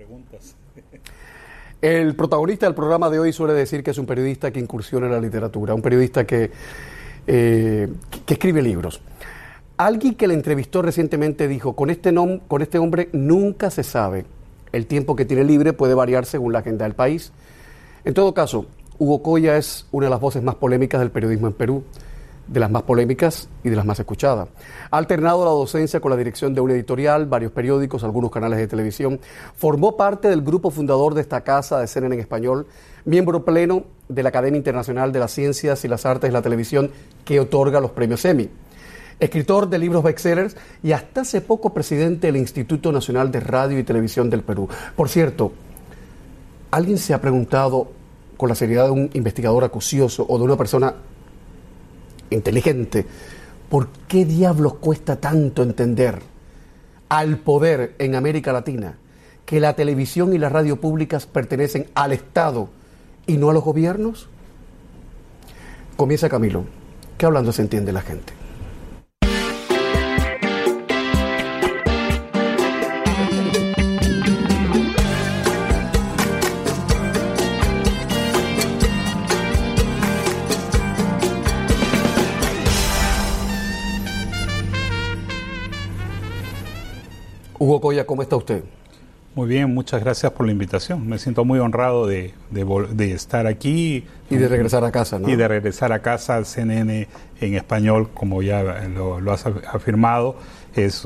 Preguntas. El protagonista del programa de hoy suele decir que es un periodista que incursiona en la literatura, un periodista que, eh, que escribe libros. Alguien que le entrevistó recientemente dijo, con este, con este hombre nunca se sabe. El tiempo que tiene libre puede variar según la agenda del país. En todo caso, Hugo Coya es una de las voces más polémicas del periodismo en Perú de las más polémicas y de las más escuchadas. Ha alternado la docencia con la dirección de una editorial, varios periódicos, algunos canales de televisión. Formó parte del grupo fundador de esta casa de CNN en español, miembro pleno de la Academia Internacional de las Ciencias y las Artes de la Televisión que otorga los premios Emmy. Escritor de libros bestsellers y hasta hace poco presidente del Instituto Nacional de Radio y Televisión del Perú. Por cierto, ¿alguien se ha preguntado con la seriedad de un investigador acucioso o de una persona inteligente, ¿por qué diablos cuesta tanto entender al poder en América Latina que la televisión y las radio públicas pertenecen al Estado y no a los gobiernos? Comienza Camilo, ¿Qué hablando se entiende la gente. ¿Cómo está usted? Muy bien, muchas gracias por la invitación. Me siento muy honrado de, estar aquí. Y de regresar a casa, ¿no? Y de regresar a casa al CNN en español, como ya lo, has afirmado. Es,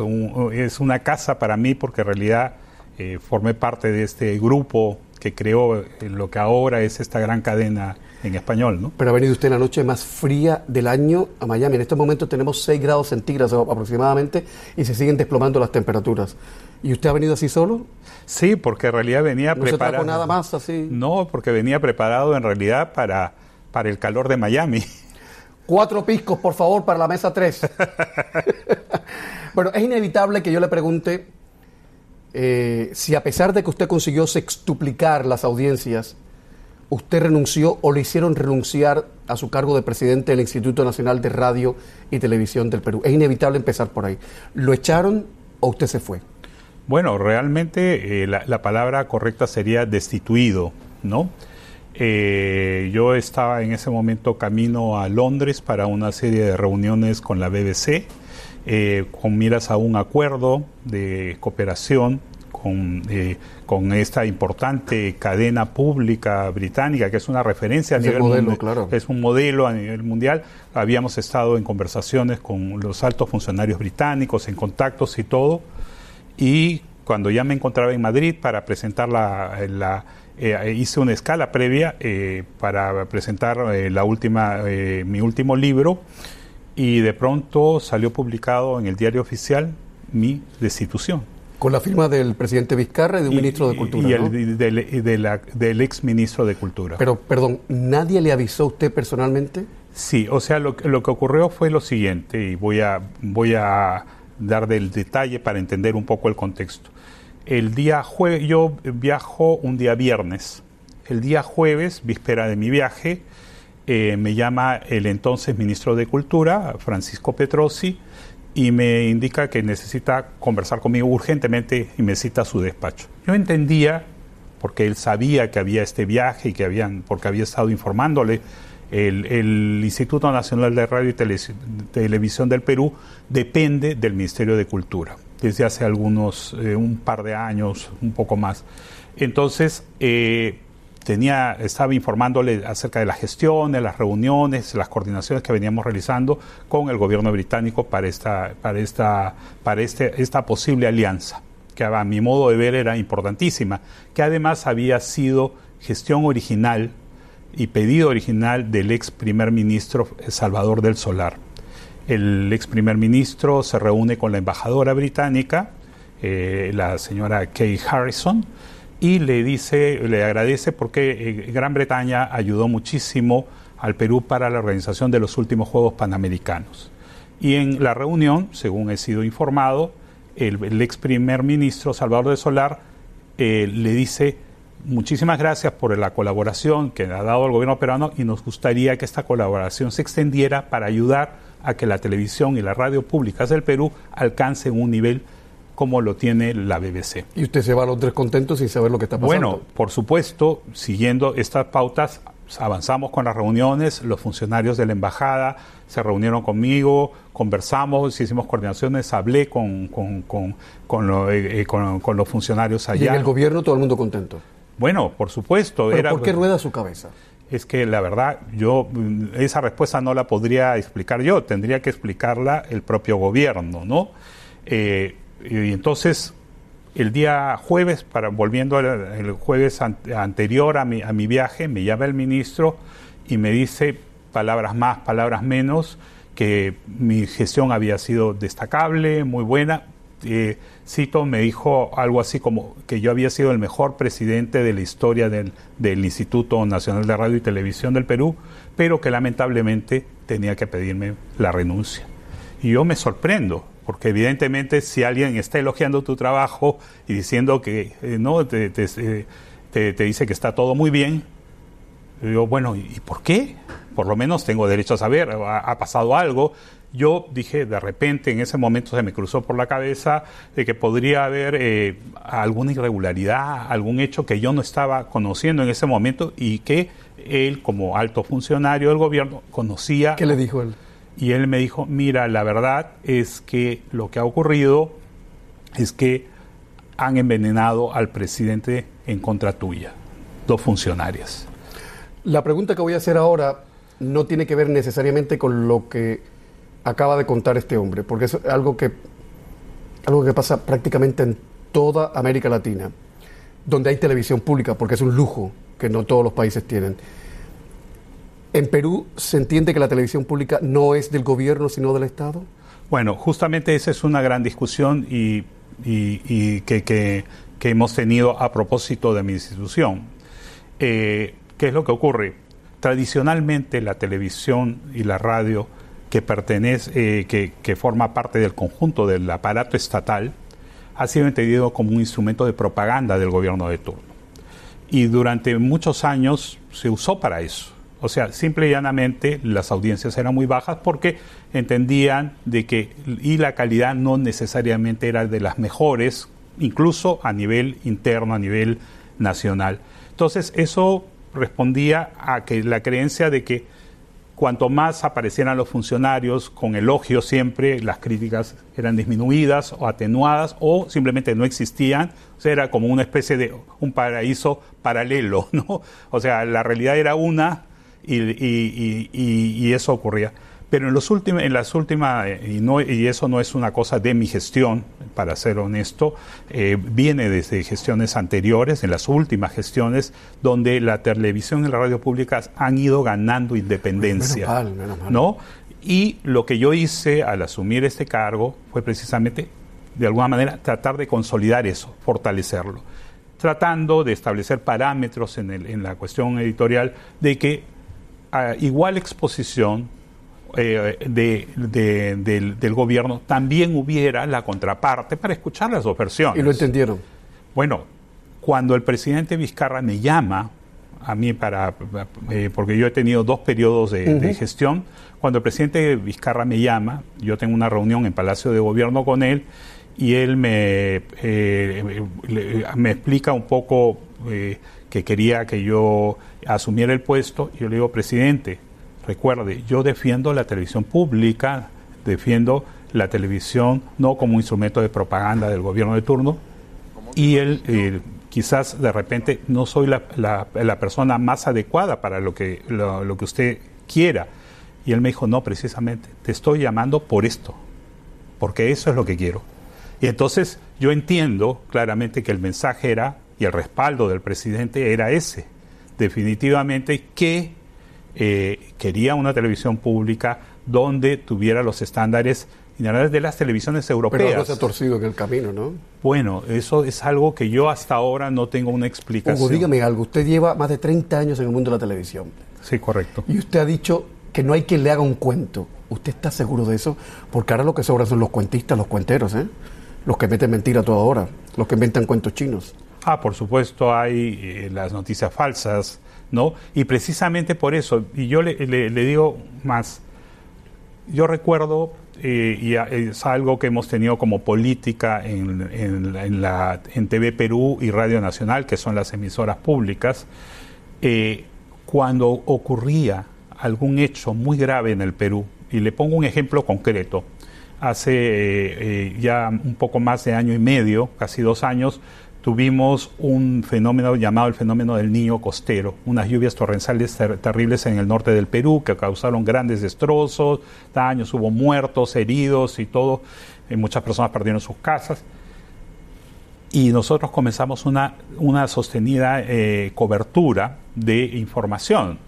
es una casa para mí porque en realidad eh, formé parte de este grupo que creó lo que ahora es esta gran cadena en español, ¿no? Pero ha venido usted en la noche más fría del año a Miami. En este momento tenemos 6 grados centígrados aproximadamente y se siguen desplomando las temperaturas. ¿Y usted ha venido así solo? Sí, porque en realidad venía ¿No preparado. Se nada más así? No, porque venía preparado en realidad para, para el calor de Miami. Cuatro piscos, por favor, para la mesa 3. bueno, es inevitable que yo le pregunte eh, si a pesar de que usted consiguió sextuplicar las audiencias, usted renunció o le hicieron renunciar a su cargo de presidente del Instituto Nacional de Radio y Televisión del Perú. Es inevitable empezar por ahí. ¿Lo echaron o usted se fue? Bueno, realmente eh, la, palabra correcta sería destituido, ¿no? Eh, yo estaba en ese momento camino a Londres para una serie de reuniones con la BBC, eh, con miras a un acuerdo de cooperación con, eh, con esta importante cadena pública británica, que es una referencia a nivel mundial, es un modelo a nivel mundial. Habíamos estado en conversaciones con los altos funcionarios británicos, en contactos y todo, y cuando ya me encontraba en Madrid para presentar la, la eh, hice una escala previa eh, para presentar la última, mi último libro y de pronto salió publicado en el diario oficial mi destitución. Con la firma del presidente Vizcarra y de un ministro de Cultura. Y, el, del, ex ministro de Cultura. Pero, perdón, ¿nadie le avisó a usted personalmente? Sí, o sea, lo, lo que ocurrió fue lo siguiente, y voy a, voy a dar del detalle para entender un poco el contexto. El día jueves, yo viajo un día viernes. El día jueves, víspera de mi viaje, eh, me llama el entonces ministro de Cultura, Francisco Petrosi, y me indica que necesita conversar conmigo urgentemente y me cita a su despacho. Yo entendía, porque él sabía que había este viaje y que habían, porque había estado informándole, el, Instituto Nacional de Radio y Televisión del Perú depende del Ministerio de Cultura desde hace algunos, eh, un par de años, un poco más. Entonces, eh, tenía, estaba informándole acerca de la gestión, de las reuniones, las coordinaciones que veníamos realizando con el gobierno británico para esta, para esta, para este, esta posible alianza, que a mi modo de ver era importantísima, que además había sido gestión original y pedido original del ex primer ministro Salvador del Solar. El ex primer ministro se reúne con la embajadora británica, eh, la señora Kay Harrison, y le dice, le agradece porque eh, Gran Bretaña ayudó muchísimo al Perú para la organización de los últimos Juegos Panamericanos. Y en la reunión, según he sido informado, el, ex primer ministro Salvador de Solar eh, le dice muchísimas gracias por la colaboración que ha dado el gobierno peruano y nos gustaría que esta colaboración se extendiera para ayudar a que la televisión y las radio públicas del Perú alcancen un nivel como lo tiene la BBC. ¿Y usted se va a Londres contento sin saber lo que está pasando? Bueno, por supuesto, siguiendo estas pautas, avanzamos con las reuniones, los funcionarios de la embajada se reunieron conmigo, conversamos, hicimos coordinaciones, hablé con, con, con, con, eh, eh, los funcionarios allá. ¿Y en el gobierno todo el mundo contento? Bueno, por supuesto. ¿Pero ¿Por qué rueda su cabeza? Es que la verdad, yo esa respuesta no la podría explicar yo, tendría que explicarla el propio gobierno, ¿no? Eh, y entonces, el día jueves, para, volviendo el jueves anterior a mi, a mi viaje, me llama el ministro y me dice palabras más, palabras menos, que mi gestión había sido destacable, muy buena. Eh, Cito me dijo algo así como que yo había sido el mejor presidente de la historia del, Instituto Nacional de Radio y Televisión del Perú, pero que lamentablemente tenía que pedirme la renuncia. Y yo me sorprendo, porque evidentemente si alguien está elogiando tu trabajo y diciendo que eh, no te, te, te, dice que está todo muy bien, yo, bueno, ¿y por qué? Por lo menos tengo derecho a saber, ha, pasado algo. Yo dije, de repente, en ese momento se me cruzó por la cabeza de que podría haber eh, alguna irregularidad, algún hecho que yo no estaba conociendo en ese momento y que él, como alto funcionario del gobierno, conocía. ¿Qué le dijo él? Y él me dijo, mira, la verdad es que lo que ha ocurrido es que han envenenado al presidente en contra tuya, dos funcionarias. La pregunta que voy a hacer ahora no tiene que ver necesariamente con lo que acaba de contar este hombre, porque es algo que, algo que pasa prácticamente en toda América Latina, donde hay televisión pública, porque es un lujo que no todos los países tienen. ¿En Perú se entiende que la televisión pública no es del gobierno, sino del Estado? Bueno, justamente esa es una gran discusión y, que, hemos tenido a propósito de mi institución. Eh, ¿Qué es lo que ocurre? Tradicionalmente la televisión y la radio que pertenece, eh, que, que forma parte del conjunto del aparato estatal, ha sido entendido como un instrumento de propaganda del gobierno de turno. Y durante muchos años se usó para eso. O sea, simple y llanamente las audiencias eran muy bajas porque entendían de que y la calidad no necesariamente era de las mejores, incluso a nivel interno, a nivel nacional. Entonces, eso respondía a que la creencia de que cuanto más aparecieran los funcionarios con elogios siempre, las críticas eran disminuidas o atenuadas o simplemente no existían, o sea, era como una especie de un paraíso paralelo, ¿no? O sea, la realidad era una y, eso ocurría. Pero en, los últimos, en las últimas, y, no, y eso no es una cosa de mi gestión, para ser honesto, eh, viene desde gestiones anteriores, en las últimas gestiones, donde la televisión y la radio públicas han ido ganando independencia. ¿no? Y lo que yo hice al asumir este cargo fue precisamente, de alguna manera, tratar de consolidar eso, fortalecerlo tratando de establecer parámetros en, el, en la cuestión editorial de que igual exposición eh, de, del, gobierno también hubiera la contraparte para escuchar las dos versiones. ¿Y lo entendieron? Bueno, cuando el presidente Vizcarra me llama a mí para, eh, porque yo he tenido dos periodos de, gestión, cuando el presidente Vizcarra me llama, yo tengo una reunión en Palacio de Gobierno con él y él me, eh, me explica un poco que quería que yo asumiera el puesto, yo le digo, presidente, recuerde, yo defiendo la televisión pública, defiendo la televisión no como instrumento de propaganda del gobierno de turno, y él eh, quizás de repente no soy la, la, persona más adecuada para lo que, lo que usted quiera. Y él me dijo, no, precisamente, te estoy llamando por esto, porque eso es lo que quiero. Y entonces yo entiendo claramente que el mensaje era y el respaldo del presidente era ese, definitivamente que eh, quería una televisión pública donde tuviera los estándares de las televisiones europeas. Pero algo se ha torcido en el camino, ¿no? Bueno, eso es algo que yo hasta ahora no tengo una explicación. Hugo, dígame algo, usted lleva más de 30 años en el mundo de la televisión. Sí, correcto. Y usted ha dicho que no hay quien le haga un cuento. ¿Usted está seguro de eso? Porque ahora lo que sobra son los cuentistas, los cuenteros, ¿eh? Los que meten mentira toda hora, los que inventan cuentos chinos. Ah, por supuesto, hay eh, las noticias falsas, ¿no? Y precisamente por eso, y yo le, digo más, yo recuerdo, eh, y es algo que hemos tenido como política en, en, la, en TV Perú y Radio Nacional, que son las emisoras públicas, eh, cuando ocurría algún hecho muy grave en el Perú, y le pongo un ejemplo concreto, hace eh, ya un poco más de año y medio, casi dos años, tuvimos un fenómeno llamado el fenómeno del niño costero, unas lluvias torrenciales terribles en el norte del Perú que causaron grandes destrozos, daños, hubo muertos, heridos y todo, eh, muchas personas perdieron sus casas. Y nosotros comenzamos una, una sostenida eh, cobertura de información.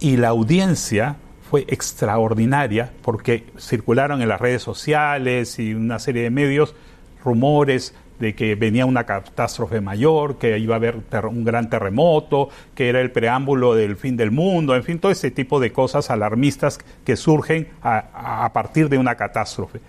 Y la audiencia fue extraordinaria porque circularon en las redes sociales y una serie de medios rumores de que venía una catástrofe mayor, que iba a haber un gran terremoto, que era el preámbulo del fin del mundo, en fin, todo ese tipo de cosas alarmistas que surgen a, partir de una catástrofe.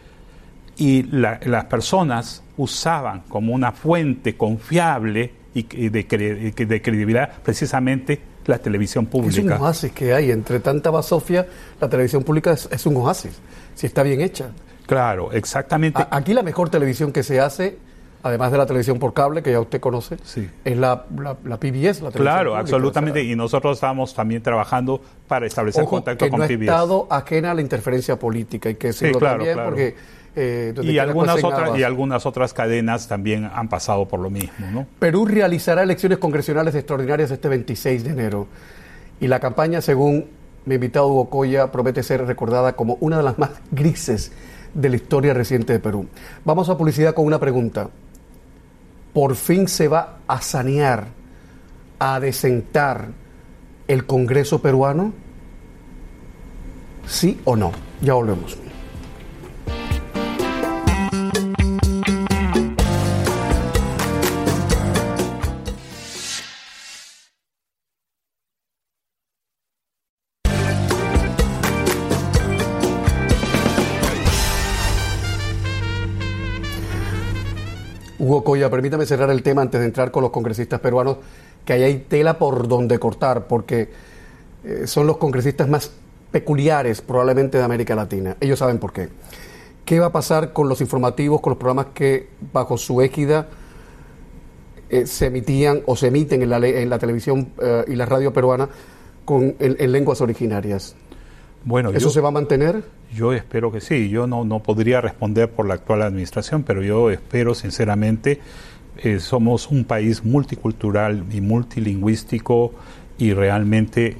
Y las personas usaban como una fuente confiable y de, de credibilidad precisamente la televisión pública. Es un oasis que hay, entre tanta basofia, la televisión pública es, un oasis, si está bien hecha. Claro, exactamente. aquí la mejor televisión que se hace además de la televisión por cable, que ya usted conoce, es la, la, la, PBS, la televisión Claro, absolutamente. y nosotros estamos también trabajando para establecer contacto con no PBS. estado ajena a la interferencia política y que sí, claro, también porque... Eh, y, algunas otras, y algunas otras cadenas también han pasado por lo mismo. ¿no? Perú realizará elecciones congresionales extraordinarias este 26 de enero y la campaña, según mi invitado Hugo Coya, promete ser recordada como una de las más grises de la historia reciente de Perú. Vamos a publicidad con una pregunta por fin se va a sanear, a desentar el Congreso peruano? ¿Sí o no? Ya volvemos. Coya, permítame cerrar el tema antes de entrar con los congresistas peruanos, que ahí hay tela por donde cortar, porque eh, son los congresistas más peculiares probablemente de América Latina. Ellos saben por qué. ¿Qué va a pasar con los informativos, con los programas que bajo su égida eh, se emitían o se emiten en la, en la televisión eh, y la radio peruana con, en lenguas originarias? Bueno, ¿Eso se va a mantener? Yo espero que sí. Yo no, no podría responder por la actual administración, pero yo espero sinceramente, eh, somos un país multicultural y multilingüístico y realmente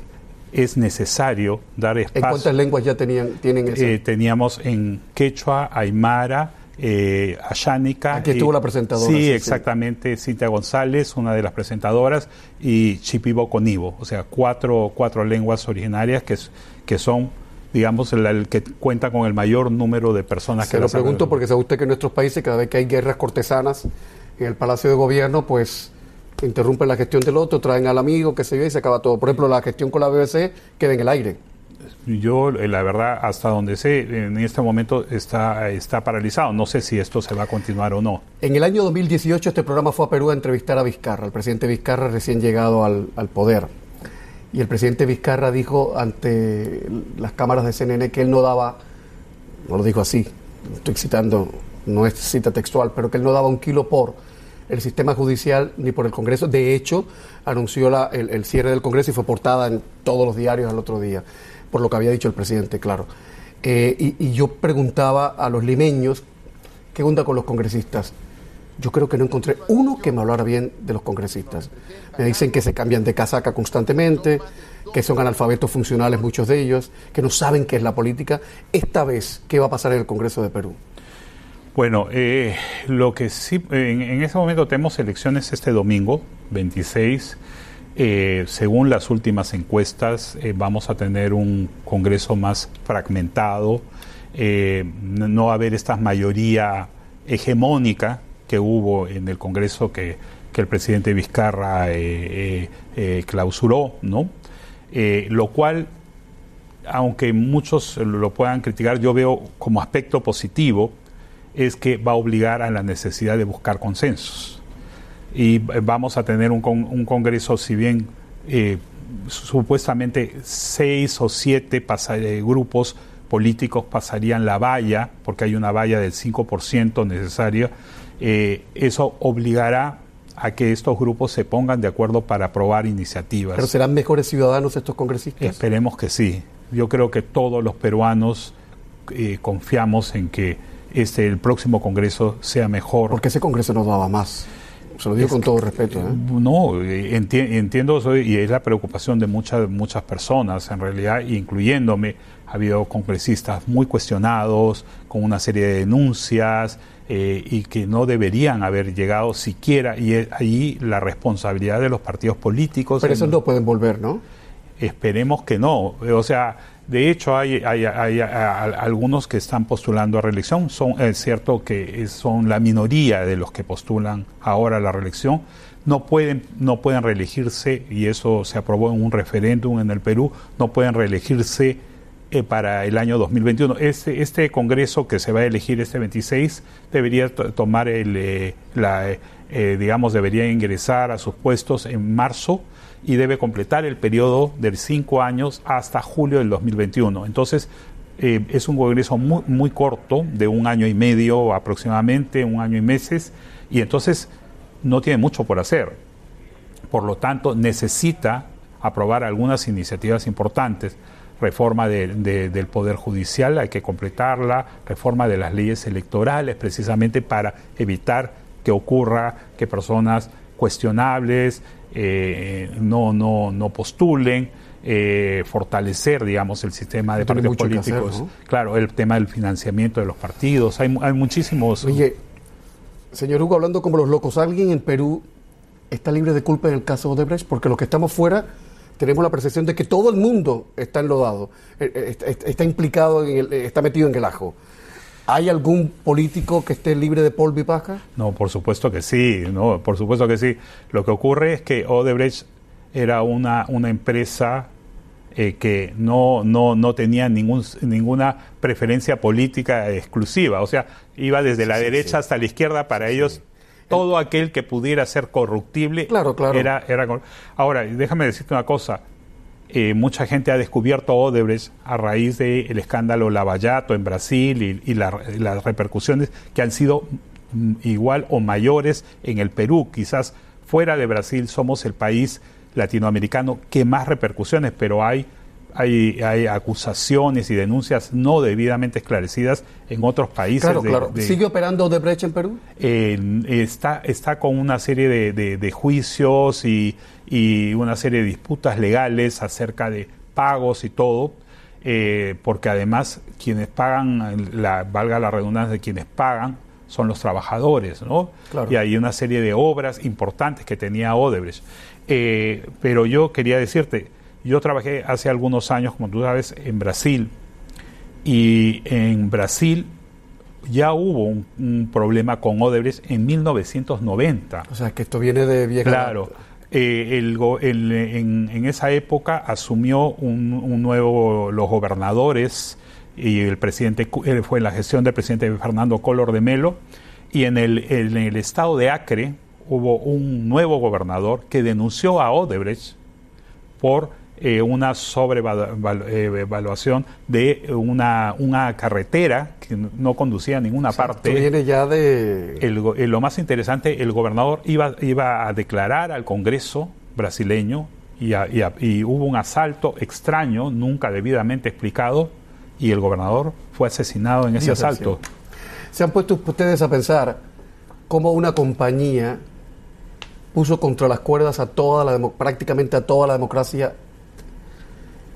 es necesario dar espacio. ¿En cuántas lenguas ya tenían, tienen eso? Eh, teníamos en quechua, aymara, eh, Ayánica. Aquí estuvo la presentadora. Sí, exactamente, Cintia González, una de las presentadoras, y Chipibo Conibo, o sea, cuatro, cuatro lenguas originarias que, que son digamos, el, que cuenta con el mayor número de personas Se que lo pregunto porque sabe usted que en nuestros países, cada vez que hay guerras cortesanas en el Palacio de Gobierno, pues interrumpen la gestión del otro, traen al amigo, que se ve y se acaba todo. Por ejemplo, la gestión con la BBC queda en el aire. Yo, eh, la verdad, hasta donde sé, en este momento está, está paralizado. No sé si esto se va a continuar o no. En el año 2018 este programa fue a Perú a entrevistar a Vizcarra, el presidente Vizcarra recién llegado al, poder. Y el presidente Vizcarra dijo ante las cámaras de CNN que él no daba, no lo dijo así, estoy citando, no es cita textual, pero que él no daba un kilo por el sistema judicial ni por el Congreso. De hecho, anunció la, el, el, cierre del Congreso y fue portada en todos los diarios al otro día por lo que había dicho el presidente, claro. Eh, y, yo preguntaba a los limeños, ¿qué onda con los congresistas? Yo creo que no encontré uno que me hablara bien de los congresistas. Me dicen que se cambian de casaca constantemente, que son analfabetos funcionales muchos de ellos, que no saben qué es la política. Esta vez, ¿qué va a pasar en el Congreso de Perú? Bueno, eh, lo que sí, en, en ese momento tenemos elecciones este domingo, 26. Eh, según las últimas encuestas, eh, vamos a tener un Congreso más fragmentado, eh, no va a haber esta mayoría hegemónica que hubo en el Congreso que, que el presidente Vizcarra clausuró, ¿no? lo cual, aunque muchos lo puedan criticar, yo veo como aspecto positivo, es que va a obligar a la necesidad de buscar consensos y vamos a tener un, un Congreso, si bien eh, supuestamente seis o siete eh, grupos políticos pasarían la valla, porque hay una valla del 5% necesaria, eh, eso obligará a que estos grupos se pongan de acuerdo para aprobar iniciativas. ¿Pero serán mejores ciudadanos estos congresistas? Esperemos que sí. Yo creo que todos los peruanos eh, confiamos en que este el próximo Congreso sea mejor. Porque ese Congreso no daba más. Se lo digo con todo respeto. ¿eh? No, entiendo eso y es la preocupación de muchas, muchas personas, en realidad, incluyéndome. Ha habido congresistas muy cuestionados, con una serie de denuncias, eh, y que no deberían haber llegado siquiera, y ahí la responsabilidad de los partidos políticos. Pero esos no pueden volver, ¿no? Esperemos que no. O sea, de hecho, hay, hay, algunos que están postulando a reelección. Son, es cierto que son la minoría de los que postulan ahora a la reelección. No pueden, no pueden reelegirse, y eso se aprobó en un referéndum en el Perú, no pueden reelegirse eh, para el año 2021. Este, este Congreso que se va a elegir este 26 debería tomar el, eh, la, eh, digamos, debería ingresar a sus puestos en marzo y debe completar el periodo de cinco años hasta julio del 2021. Entonces, eh, es un congreso muy, muy corto, de un año y medio aproximadamente, un año y meses, y entonces no tiene mucho por hacer. Por lo tanto, necesita aprobar algunas iniciativas importantes. Reforma del Poder Judicial, hay que completarla, reforma de las leyes electorales, precisamente para evitar que ocurra que personas cuestionables eh, no, no, no postulen, eh, fortalecer, digamos, el sistema de partidos políticos. Claro, el tema del financiamiento de los partidos. Hay, hay muchísimos. Oye, señor Hugo, hablando como los locos, ¿alguien en Perú está libre de culpa en el caso Odebrecht? Porque los que estamos fuera tenemos la percepción de que todo el mundo está enlodado, eh, está implicado, en está metido en el ajo. ¿Hay algún político que esté libre de polvo y paja? No, por supuesto que sí, no, por supuesto que sí. Lo que ocurre es que Odebrecht era una, una empresa eh, que no, no, no tenía ningún, ninguna preferencia política exclusiva, o sea, iba desde la derecha hasta la izquierda, para ellos todo aquel que pudiera ser corruptible claro, claro. era... era Ahora, déjame decirte una cosa, eh, mucha gente ha descubierto Odebrecht a raíz del escándalo Lavallato en Brasil y, las repercusiones que han sido mm, igual o mayores en el Perú. Quizás fuera de Brasil somos el país latinoamericano que más repercusiones, pero hay, hay, hay acusaciones y denuncias no debidamente esclarecidas en otros países. Claro, claro. ¿Sigue operando Odebrecht en Perú? está, está con una serie de juicios y y una serie de disputas legales acerca de pagos y todo, eh, porque además quienes pagan, la, valga la redundancia, de quienes pagan son los trabajadores, ¿no? Y hay una serie de obras importantes que tenía Odebrecht. Eh, pero yo quería decirte, yo trabajé hace algunos años, como tú sabes, en Brasil, y en Brasil ya hubo un, problema con Odebrecht en 1990. O sea, que esto viene de vieja. Claro. Eh, el, en, esa época asumió un, nuevo los gobernadores y el presidente eh, fue la gestión del presidente Fernando Collor de Melo y en el, en el estado de Acre hubo un nuevo gobernador que denunció a Odebrecht por eh, una sobrevaluación de una, una carretera que no conducía a ninguna parte. viene ya de... El, eh, lo más interesante, el gobernador iba, iba a declarar al Congreso brasileño y, y, hubo un asalto extraño, nunca debidamente explicado, y el gobernador fue asesinado en ese asalto. ¿Se han puesto ustedes a pensar cómo una compañía puso contra las cuerdas a toda la prácticamente a toda la democracia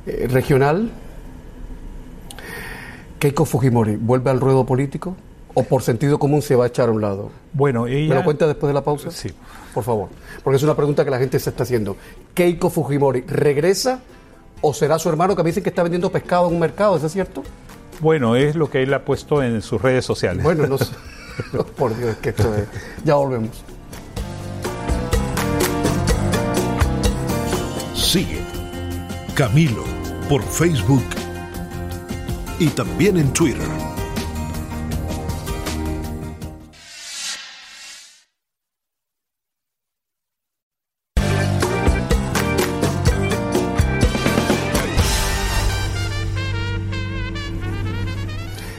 eh, regional, Keiko Fujimori vuelve al ruedo político o por sentido común se va a echar a un lado? Bueno, ella... ¿Me lo cuenta después de la pausa? Sí. Por favor, porque es una pregunta que la gente se está haciendo. ¿Keiko Fujimori regresa o será su hermano que me dicen que está vendiendo pescado en un mercado? ¿Es cierto? Bueno, es lo que él ha puesto en sus redes sociales. Bueno, no sé. por Dios, que esto es... Ya volvemos. Sigue Camilo por Facebook y también en Twitter.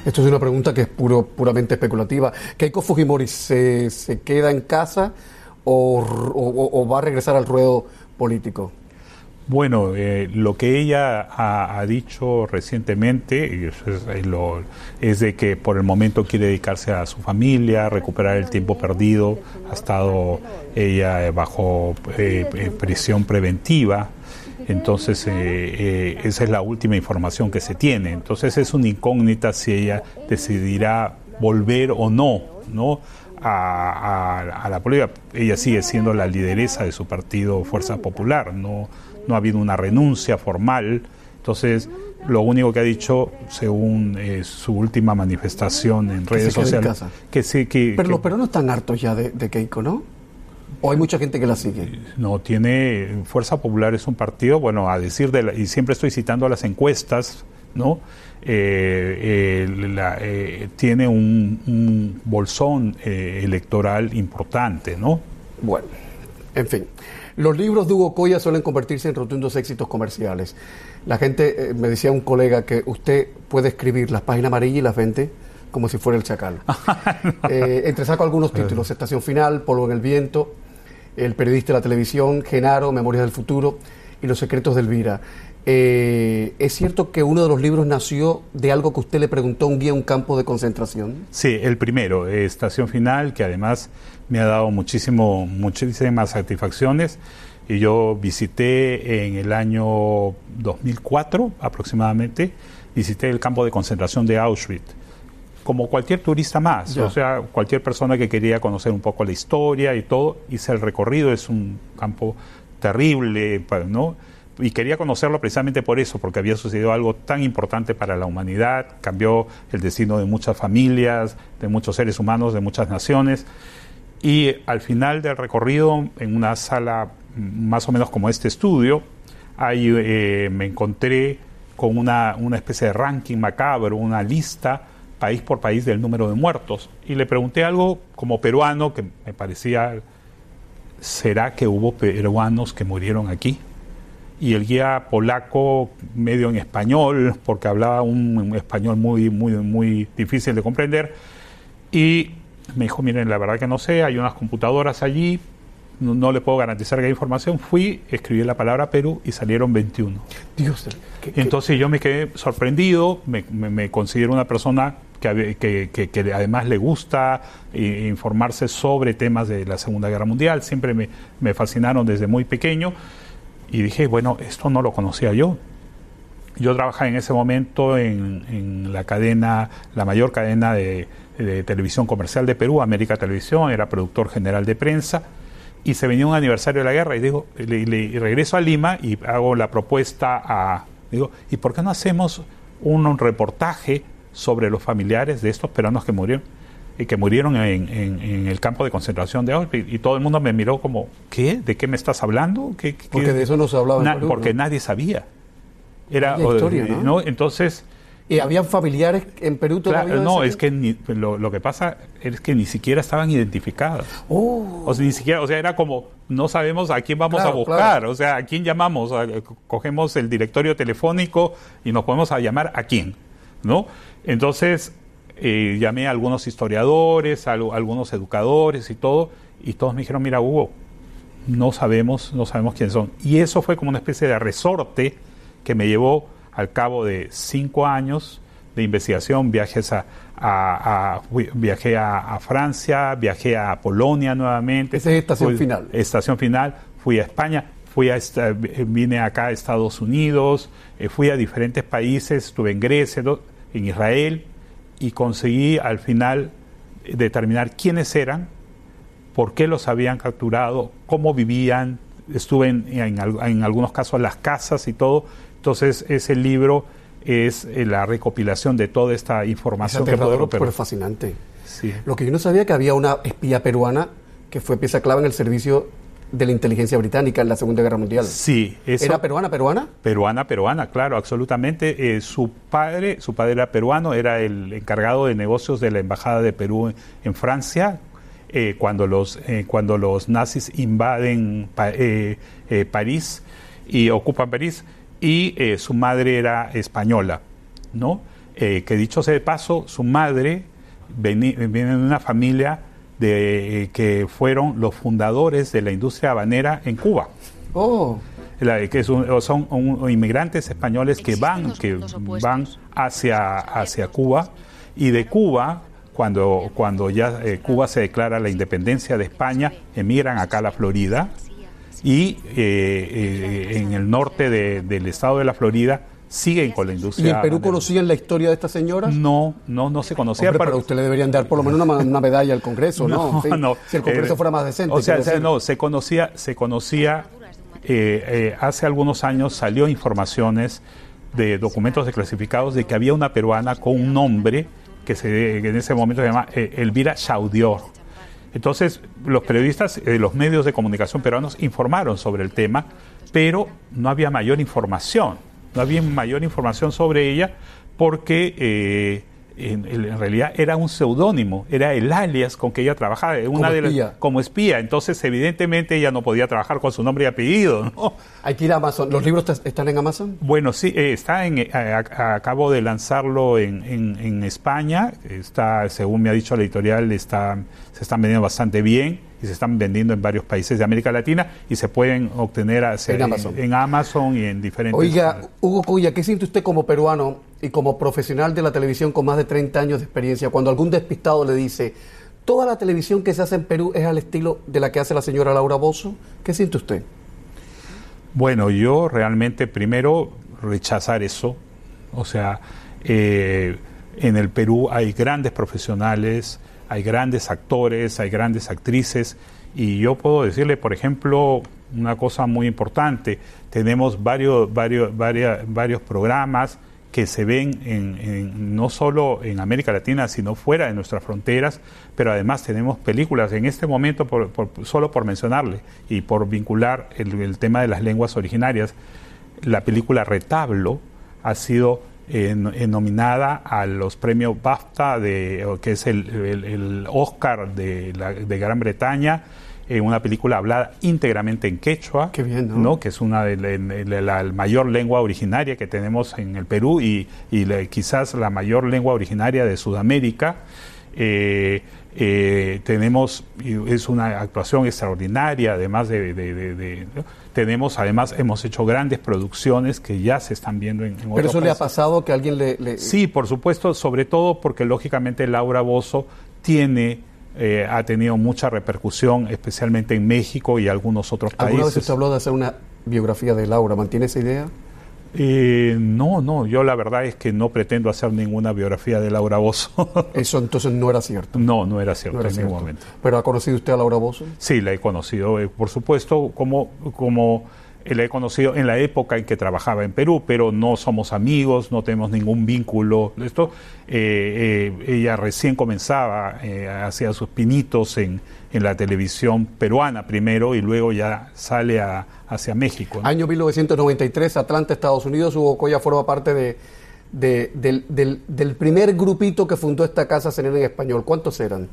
Esto es una pregunta que es puro, puramente especulativa. ¿Keiko Fujimori se, se queda en casa o, o, va a regresar al ruedo político? Bueno, eh, lo que ella ha, dicho recientemente es, es, de que por el momento quiere dedicarse a su familia, recuperar el tiempo perdido. Ha estado ella bajo eh, prisión preventiva entonces, eh, eh, esa es la última información que se tiene. Entonces, es una incógnita si ella decidirá volver o no, ¿no? A, la política. Ella sigue siendo la lideresa de su partido Fuerza Popular, no, no ha habido una renuncia formal. Entonces, lo único que ha dicho, según eh, su última manifestación en redes sociales, que sí, que... Pero los peruanos están hartos ya de, de Keiko, ¿no? ¿O hay mucha gente que la sigue? No, tiene Fuerza Popular es un partido, bueno, a decir de y siempre estoy citando a las encuestas, ¿no? Eh, eh, tiene un, bolsón electoral importante, ¿no? Bueno, en fin. Los libros de Hugo Coya suelen convertirse en rotundos éxitos comerciales. La gente, me decía un colega que usted puede escribir las páginas amarillas y las vende como si fuera el chacal. entre saco algunos títulos, Estación Final, Polvo en el Viento, el periodista de la televisión, Genaro, Memorias del Futuro y Los Secretos de Elvira. Eh, ¿Es cierto que uno de los libros nació de algo que usted le preguntó un día en un campo de concentración? Sí, el primero, Estación Final, que además me ha dado muchísimo, muchísimas satisfacciones. Y yo visité en el año 2004 aproximadamente, visité el campo de concentración de Auschwitz como cualquier turista más, o sea, cualquier persona que quería conocer un poco la historia y todo, hice el recorrido, es un campo terrible, ¿no? Y quería conocerlo precisamente por eso, porque había sucedido algo tan importante para la humanidad, cambió el destino de muchas familias, de muchos seres humanos, de muchas naciones. Y al final del recorrido, en una sala más o menos como este estudio, ahí eh, me encontré con una, una especie de ranking macabro, una lista país por país del número de muertos. Y le pregunté algo como peruano que me parecía, ¿será que hubo peruanos que murieron aquí? Y el guía polaco, medio en español, porque hablaba un, español muy, muy, muy difícil de comprender, y me dijo, miren, la verdad que no sé, hay unas computadoras allí, no, le puedo garantizar que hay información. Fui, escribí la palabra Perú y salieron 21. Dios, Entonces yo me quedé sorprendido, me, me considero una persona que, además le gusta eh, informarse sobre temas de la Segunda Guerra Mundial, siempre me, fascinaron desde muy pequeño y dije, bueno, esto no lo conocía yo. Yo trabajaba en ese momento en, la cadena, la mayor cadena de, televisión comercial de Perú, América Televisión, era productor general de prensa y se venía un aniversario de la guerra y digo, le, regreso a Lima y hago la propuesta a, digo, ¿y por qué no hacemos un reportaje sobre los familiares de estos peruanos que murieron y que murieron en, el campo de concentración de Auschwitz y todo el mundo me miró como ¿qué? ¿de qué me estás hablando? ¿Qué, porque de eso no se hablaba porque nadie sabía era historia, ¿no? entonces ¿Y habían familiares en Perú todavía? no, es que lo, que pasa es que ni siquiera estaban identificados. Oh. O sea, ni siquiera, o sea, era como, no sabemos a quién vamos a buscar, o sea, a quién llamamos, cogemos el directorio telefónico y nos podemos a llamar a quién, ¿no? Entonces eh, llamé a algunos historiadores, a, algunos educadores y todo, y todos me dijeron, mira Hugo, no sabemos, no sabemos quiénes son. Y eso fue como una especie de resorte que me llevó al cabo de cinco años de investigación, viajes a, viajé a, Francia, viajé a Polonia nuevamente. Esa es estación final. Estación final, fui a España, fui a vine acá a Estados Unidos, eh, fui a diferentes países, estuve en Grecia, en Israel y conseguí al final determinar quiénes eran, por qué los habían capturado, cómo vivían, estuve en, en, algunos casos en las casas y todo. Entonces ese libro es eh, la recopilación de toda esta información. Es que pero fascinante. Lo que yo no sabía que había una espía peruana que fue pieza clave en el servicio de la inteligencia británica en la Segunda Guerra Mundial. Sí, ¿Era peruana, peruana? Peruana, peruana, claro, absolutamente. Eh, su padre, su padre era peruano, era el encargado de negocios de la embajada de Perú en, Francia. Eh, cuando los eh, cuando los nazis invaden París y ocupan París y su madre era española, ¿no? que dicho sea de paso, su madre viene de una familia de, que fueron los fundadores de la industria habanera en Cuba. Oh. que son inmigrantes españoles que van, que van hacia, hacia Cuba y de Cuba cuando, cuando ya eh, Cuba se declara la independencia de España, emigran acá a la Florida y eh, eh, en el norte del estado de la Florida siguen con la industria. ¿Y en Perú conocían la historia de esta señora? No, no, no se conocía. pero, usted le deberían dar por lo menos una, medalla al Congreso, ¿no? No, Si el Congreso fuera más decente. O sea, no, se conocía, se conocía hace algunos años salió informaciones de documentos desclasificados de que había una peruana con un nombre que, se, en ese momento se llama eh, Elvira Chaudior. Entonces, los periodistas, eh, los medios de comunicación peruanos informaron sobre el tema, pero no había mayor información, no había mayor información sobre ella porque eh, en, realidad era un seudónimo, era el alias con que ella trabajaba, una como, de espía. como espía. Entonces, evidentemente, ella no podía trabajar con su nombre y apellido. ¿no? Hay que ir a Amazon. ¿Los libros están en Amazon? Bueno, sí, eh, está en, eh, acabo de lanzarlo en, en, España. Está, según me ha dicho la editorial, está, se están vendiendo bastante bien y se están vendiendo en varios países de América Latina y se pueden obtener en, Amazon. en, Amazon y en diferentes... Oiga, Hugo Cuya, ¿qué siente usted como peruano y como profesional de la televisión con más de 30 años de experiencia cuando algún despistado le dice, toda la televisión que se hace en Perú es al estilo de la que hace la señora Laura Bozo? ¿Qué siente usted? Bueno, yo realmente primero rechazar eso. O sea, eh, en el Perú hay grandes profesionales, hay grandes actores, hay grandes actrices. Y yo puedo decirle, por ejemplo, una cosa muy importante, tenemos varios, varios, varios programas que se ven en, no solo en América Latina, sino fuera de nuestras fronteras, pero además tenemos películas. En este momento, solo por mencionarle y por vincular el tema de las lenguas originarias, la película Retablo ha sido nominada a los premios BAFTA, de, que es el, Oscar de, de, Gran Bretaña, en una película hablada íntegramente en quechua, ¿no? que es una de, la, mayor lengua originaria que tenemos en el Perú y, quizás la mayor lengua originaria de Sudamérica. Eh, eh, tenemos, es una actuación extraordinaria, además de, tenemos, además hemos hecho grandes producciones que ya se están viendo en, en ¿Pero eso le ha pasado que alguien le, Sí, por supuesto, sobre todo porque lógicamente Laura Bozo tiene, eh, ha tenido mucha repercusión, especialmente en México y algunos otros países. ¿Alguna vez usted habló de hacer una biografía de Laura? ¿Mantiene esa idea? Eh, no, no, yo la verdad es que no pretendo hacer ninguna biografía de Laura Bozo. Eso entonces no era cierto. No, no era cierto en ningún momento. ¿Pero ha conocido usted a Laura Bozo? Sí, la he conocido, eh, por supuesto, como, como la he conocido en la época en que trabajaba en Perú, pero no somos amigos, no tenemos ningún vínculo. Esto, eh, eh, ella recién comenzaba, eh, hacía sus pinitos en, en, la televisión peruana primero y luego ya sale a, hacia México. Año 1993, Atlanta, Estados Unidos, Hugo Coya forma parte de, del, del, del, primer grupito que fundó esta casa CNN en español. ¿Cuántos eran?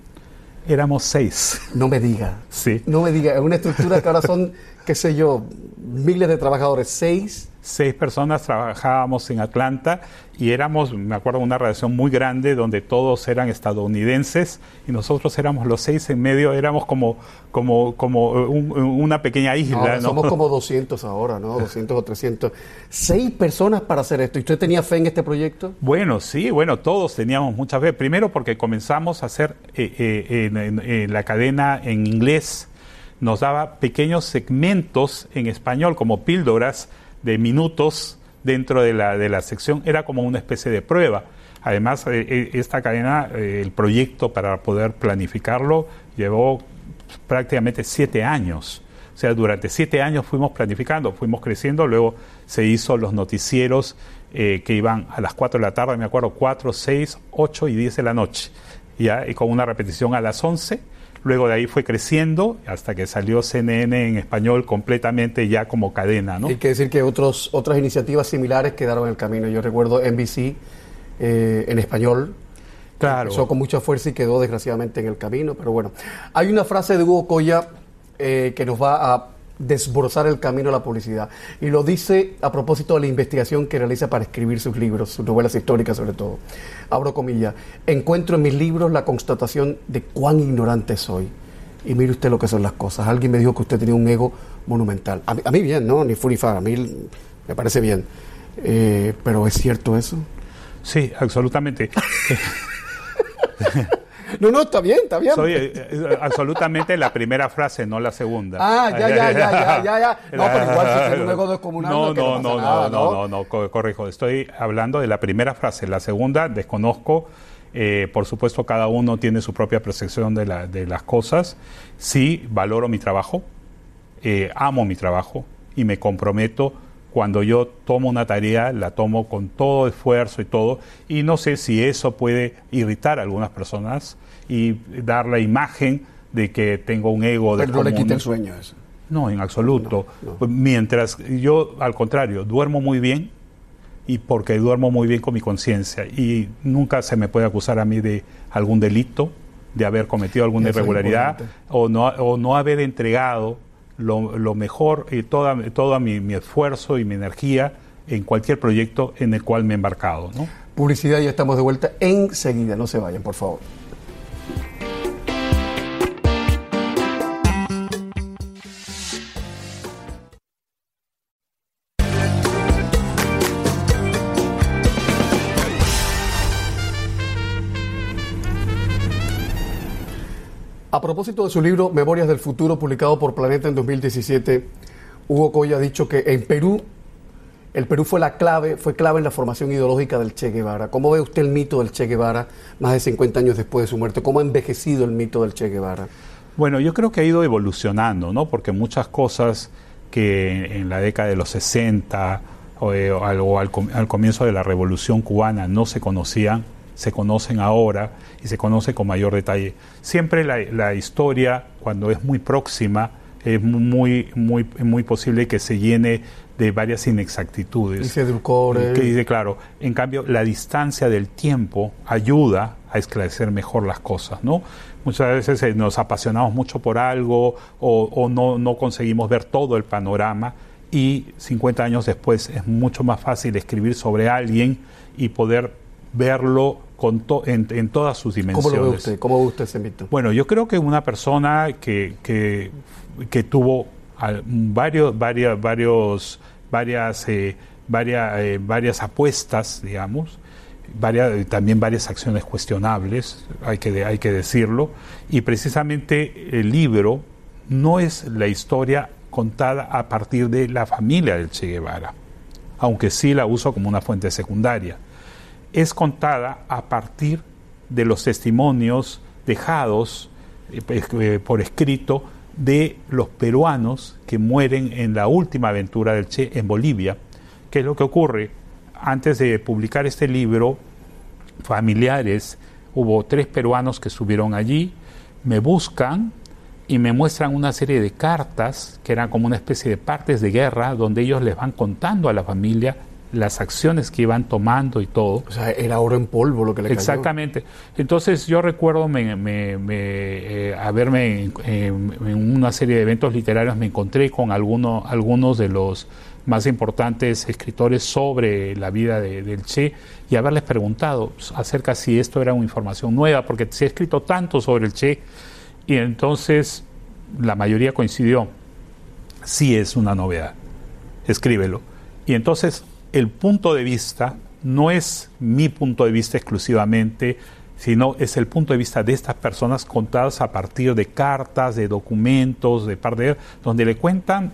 Éramos seis. No me diga. Sí. No me diga. Es una estructura que ahora son, qué sé yo, miles de trabajadores. Seis. Seis personas trabajábamos en Atlanta y éramos, me acuerdo, una redacción muy grande donde todos eran estadounidenses y nosotros éramos los seis en medio, éramos como, como, como una pequeña isla. Somos como 200 ahora, ¿no? 200 o 300. Seis personas para hacer esto. ¿Y usted tenía fe en este proyecto? Bueno, sí, bueno, todos teníamos mucha fe. Primero porque comenzamos a hacer eh, eh, en la cadena en inglés nos daba pequeños segmentos en español como píldoras de minutos dentro de la, de la sección, era como una especie de prueba. Además, eh, eh, esta cadena, eh, el proyecto para poder planificarlo llevó prácticamente siete años. O sea, durante siete años fuimos planificando, fuimos creciendo, luego se hizo los noticieros que iban a las 4 de la tarde, me acuerdo, 4, 6, 8 y 10 de la noche, ¿ya? y con una repetición a las 11 Luego de ahí fue creciendo hasta que salió CNN en español completamente ya como cadena. ¿no? Hay que decir que otros, otras iniciativas similares quedaron en el camino. Yo recuerdo NBC eh, en español. Claro. Empezó con mucha fuerza y quedó desgraciadamente en el camino. Pero bueno, hay una frase de Hugo Coya eh, que nos va a desbrozar el camino a la publicidad. Y lo dice a propósito de la investigación que realiza para escribir sus libros, sus novelas históricas sobre todo. Abro comillas, encuentro en mis libros la constatación de cuán ignorante soy. Y mire usted lo que son las cosas. Alguien me dijo que usted tenía un ego monumental. A mí, bien, ¿no? Ni furifa, a mí me parece bien. Eh, pero ¿es cierto eso? Sí, absolutamente. No, no, está bien, está bien. Soy eh, eh, absolutamente la primera frase, no la segunda. Ah, ya, ya, ya, ya, ya, ya. No, pero igual si tiene un ego descomunal. No, no, no, no, no, no, no, corrijo. Estoy hablando de la primera frase. La segunda, desconozco. Eh, por supuesto, cada uno tiene su propia percepción de, la, de las cosas. Sí, valoro mi trabajo, amo mi trabajo y me comprometo cuando yo tomo una tarea, la tomo con todo esfuerzo y todo, y no sé si eso puede irritar a algunas personas y dar la imagen de que tengo un ego de Pero no le quita el sueño eso. No, en absoluto. Mientras yo, al contrario, duermo muy bien y porque duermo muy bien con mi conciencia y nunca se me puede acusar a mí de algún delito, de haber cometido alguna irregularidad o no, o no haber entregado lo, mejor y toda, todo mi, esfuerzo y mi energía en cualquier proyecto en el cual me he embarcado. Publicidad, ya estamos de vuelta enseguida, no se vayan, por favor. A propósito de su libro Memorias del Futuro, publicado por Planeta en 2017, Hugo Coya ha dicho que en Perú, el Perú fue la clave, fue clave en la formación ideológica del Che Guevara. ¿Cómo ve usted el mito del Che Guevara más de 50 años después de su muerte? ¿Cómo ha envejecido el mito del Che Guevara? Bueno, yo creo que ha ido evolucionando, ¿no? Porque muchas cosas que en la década de los 60 o, eh, al comienzo de la Revolución cubana no se conocían, se conocen ahora y se conoce con mayor detalle. Siempre la, historia, cuando es muy próxima, es muy, muy, muy posible que se llene de varias inexactitudes. Dice edulcore. Que dice, claro, en cambio, la distancia del tiempo ayuda a esclarecer mejor las cosas, ¿no? Muchas veces eh, nos apasionamos mucho por algo o, o no, no conseguimos ver todo el panorama y 50 años después es mucho más fácil escribir sobre alguien y poder verlo con en, todas sus dimensiones. ¿Cómo lo ve usted? ¿Cómo ve usted ese mito? Bueno, yo creo que una persona que, que, tuvo varios, varios, varios, varias, eh, varias, eh, varias apuestas, digamos, varias, también varias acciones cuestionables, hay que, hay que decirlo, y precisamente el libro no es la historia contada a partir de la familia del Che Guevara, aunque sí la uso como una fuente secundaria es contada a partir de los testimonios dejados eh, eh, por escrito de los peruanos que mueren en la última aventura del Che en Bolivia. ¿Qué es lo que ocurre? Antes de publicar este libro, familiares, hubo tres peruanos que estuvieron allí, me buscan y me muestran una serie de cartas que eran como una especie de partes de guerra donde ellos les van contando a la familia las acciones que iban tomando y todo. O sea, era oro en polvo lo que le Exactamente. Entonces yo recuerdo me, me, eh, haberme en, una serie de eventos literarios me encontré con alguno, algunos de los más importantes escritores sobre la vida del Che y haberles preguntado acerca si esto era una información nueva, porque se ha escrito tanto sobre el Che y entonces la mayoría coincidió, sí es una novedad, escríbelo. Y entonces el punto de vista no es mi punto de vista exclusivamente, sino es el punto de vista de estas personas contadas a partir de cartas, de documentos, de par de donde le cuentan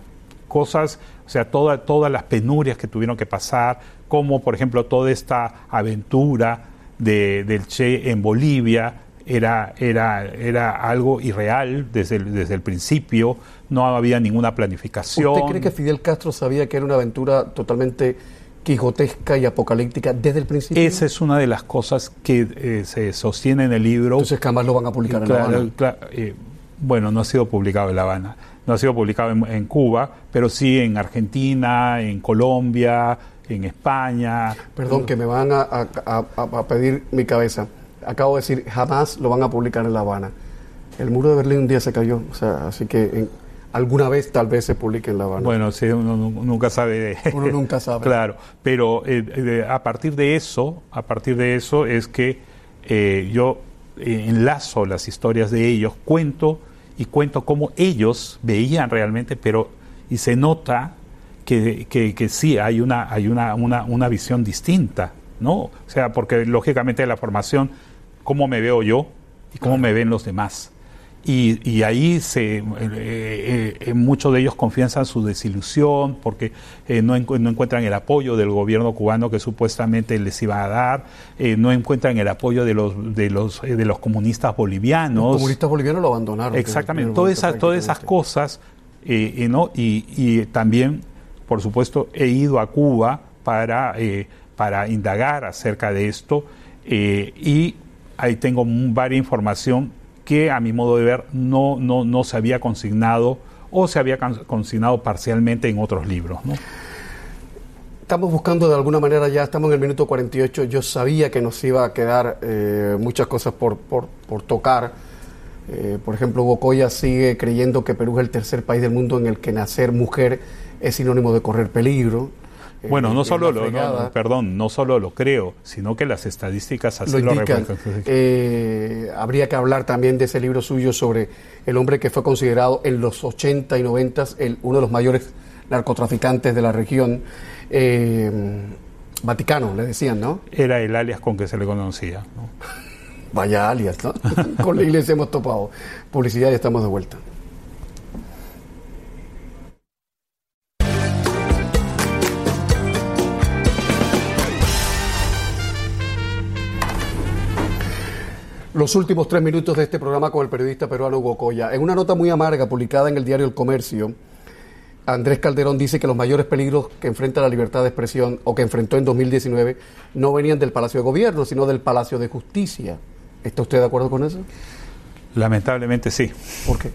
cosas, o sea, todas las penurias que tuvieron que pasar, como por ejemplo toda esta aventura de, del Che en Bolivia, era, era, era algo irreal desde el, desde el principio, no había ninguna planificación. ¿Usted cree que Fidel Castro sabía que era una aventura totalmente quijotesca y apocalíptica desde el principio? Esa es una de las cosas que eh, se sostiene en el libro. Entonces jamás lo van a publicar en La Habana. Eh, bueno, no ha sido publicado en La Habana, no ha sido publicado en, Cuba, pero sí en Argentina, en Colombia, en España. Perdón, que me van a, pedir mi cabeza. Acabo de decir, jamás lo van a publicar en La Habana. El muro de Berlín un día se cayó, o sea, así que alguna vez tal vez se publique en La Habana. Bueno, sí, uno nunca sabe. Uno nunca sabe. claro, pero eh, a partir de eso, a partir de eso es que eh, yo eh, enlazo las historias de ellos, cuento y cuento cómo ellos veían realmente, pero y se nota que, que, que sí hay una hay una, una, una visión distinta, ¿no? O sea, porque lógicamente la formación, cómo me veo yo y cómo me ven los demás. Y, ahí se, eh, eh, eh, muchos de ellos confiesan su desilusión porque no, no, encuentran el apoyo del gobierno cubano que supuestamente les iba a dar, no encuentran el apoyo de los, de los, de los comunistas bolivianos. Los comunistas bolivianos lo abandonaron. Exactamente, todas esas, todas esas cosas, ¿no? Y, y, también, por supuesto, he ido a Cuba para, para indagar acerca de esto y ahí tengo varias información que a mi modo de ver no, no, no se había consignado o se había consignado parcialmente en otros libros. Estamos buscando de alguna manera, ya estamos en el minuto 48, yo sabía que nos iba a quedar eh, muchas cosas por, por, tocar. Eh, por ejemplo, Bocoya sigue creyendo que Perú es el tercer país del mundo en el que nacer mujer es sinónimo de correr peligro. Bueno, no solo lo, perdón, no solo lo creo, sino que las estadísticas así lo, reflejan. Eh, habría que hablar también de ese libro suyo sobre el hombre que fue considerado en los 80 y 90 el, uno de los mayores narcotraficantes de la región. Eh, Vaticano, le decían, ¿no? Era el alias con que se le conocía. Vaya alias, ¿no? con la iglesia hemos topado. Publicidad y estamos de vuelta. Los últimos tres minutos de este programa con el periodista peruano Hugo Coya. En una nota muy amarga publicada en el diario El Comercio, Andrés Calderón dice que los mayores peligros que enfrenta la libertad de expresión o que enfrentó en 2019 no venían del Palacio de Gobierno, sino del Palacio de Justicia. ¿Está usted de acuerdo con eso? Lamentablemente sí. ¿Por qué?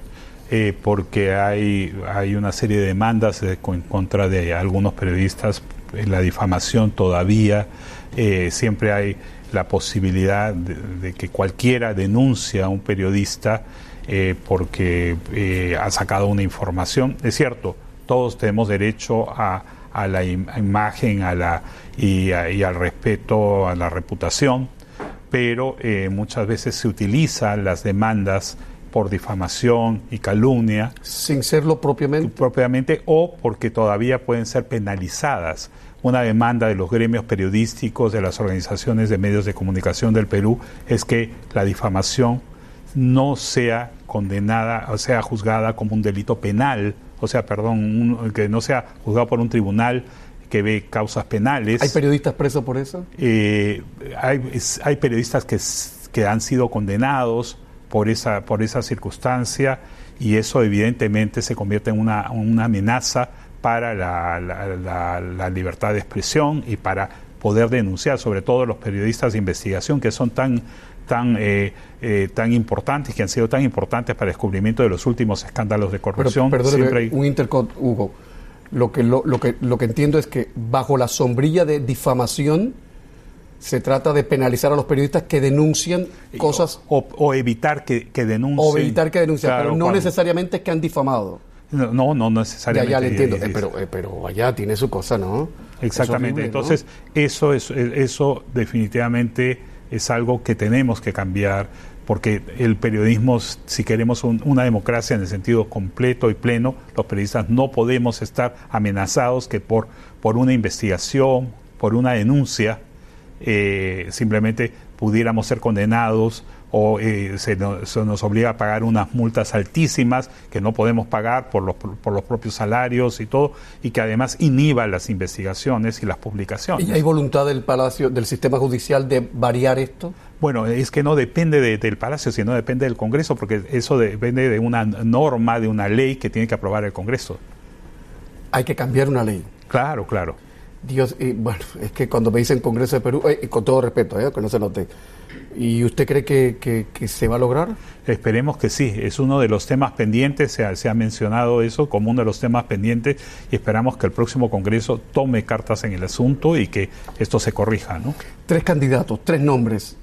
Eh, porque hay, hay una serie de demandas en contra de algunos periodistas, en la difamación todavía, eh, siempre hay la posibilidad de, que cualquiera denuncie a un periodista eh, porque eh, ha sacado una información. Es cierto, todos tenemos derecho a, la imagen a la, y, al respeto a la reputación, pero eh, muchas veces se utilizan las demandas por difamación y calumnia. Sin serlo propiamente. Propiamente o porque todavía pueden ser penalizadas una demanda de los gremios periodísticos, de las organizaciones de medios de comunicación del Perú, es que la difamación no sea condenada, o sea juzgada como un delito penal, o sea, perdón, que no sea juzgado por un tribunal que ve causas penales. ¿Hay periodistas presos por eso? Eh, hay, periodistas que, que han sido condenados por esa, por esa circunstancia y eso evidentemente se convierte en una, una amenaza para la, libertad de expresión y para poder denunciar, sobre todo los periodistas de investigación que son tan tan eh, eh, tan importantes, que han sido tan importantes para el descubrimiento de los últimos escándalos de corrupción. Pero, Siempre un intercot, Hugo. Lo que, lo, que, lo que entiendo es que bajo la sombrilla de difamación se trata de penalizar a los periodistas que denuncian cosas... O, evitar que, que, denuncien. O evitar que denuncien, pero no necesariamente que han difamado. No, no, necesariamente. Ya, ya le entiendo, eh, pero, eh, pero allá tiene su cosa, ¿no? Exactamente. Entonces, eso, es, eso definitivamente es algo que tenemos que cambiar, porque el periodismo, si queremos una democracia en el sentido completo y pleno, los periodistas no podemos estar amenazados que por, por una investigación, por una denuncia, eh, simplemente pudiéramos ser condenados o eh, se, nos, obliga a pagar unas multas altísimas que no podemos pagar por los, por los propios salarios y todo, y que además inhiba las investigaciones y las publicaciones. ¿Y hay voluntad del Palacio, del sistema judicial de variar esto? Bueno, es que no depende del Palacio, sino depende del Congreso, porque eso depende de una norma, de una ley que tiene que aprobar el Congreso. Hay que cambiar una ley. Claro, claro. Dios, y bueno, es que cuando me dicen Congreso de Perú, eh, con todo respeto, eh, que no se note, ¿y usted cree que, se va a lograr? Esperemos que sí, es uno de los temas pendientes, se ha, se ha, mencionado eso como uno de los temas pendientes y esperamos que el próximo Congreso tome cartas en el asunto y que esto se corrija. ¿no? Tres candidatos, tres nombres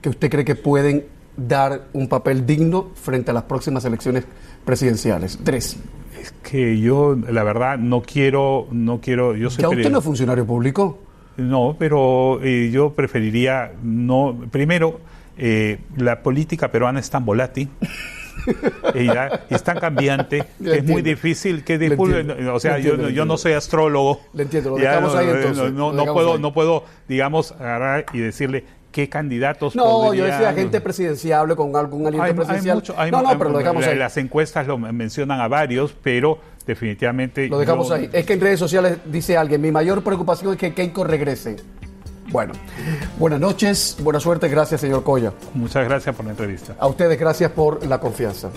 que usted cree que pueden dar un papel digno frente a las próximas elecciones presidenciales. Tres. Es que yo, la verdad, no quiero, no quiero, yo soy ¿Ya usted no es funcionario público? No, pero eh, yo preferiría no. Primero, eh, la política peruana es tan volátil. es tan cambiante es muy difícil que Le disculpe, entiendo. o sea yo, entiendo, le yo no soy astrólogo Le entiendo, lo dejamos no, ahí no, entonces, no, no dejamos puedo ahí. no puedo digamos agarrar y decirle qué candidatos No, yo decía gente presidenciable con algún aliento hay, hay presidencial. mucho- hay- no, no, pero lo dejamos ahí. las encuestas lo mencionan a varios pero definitivamente Lo dejamos ahí. Es que en redes sociales dice alguien, mi mayor preocupación es que Keiko regrese. Bueno, buenas noches, buena suerte, gracias señor Coya. muchas gracias por la entrevista A ustedes gracias por la confianza.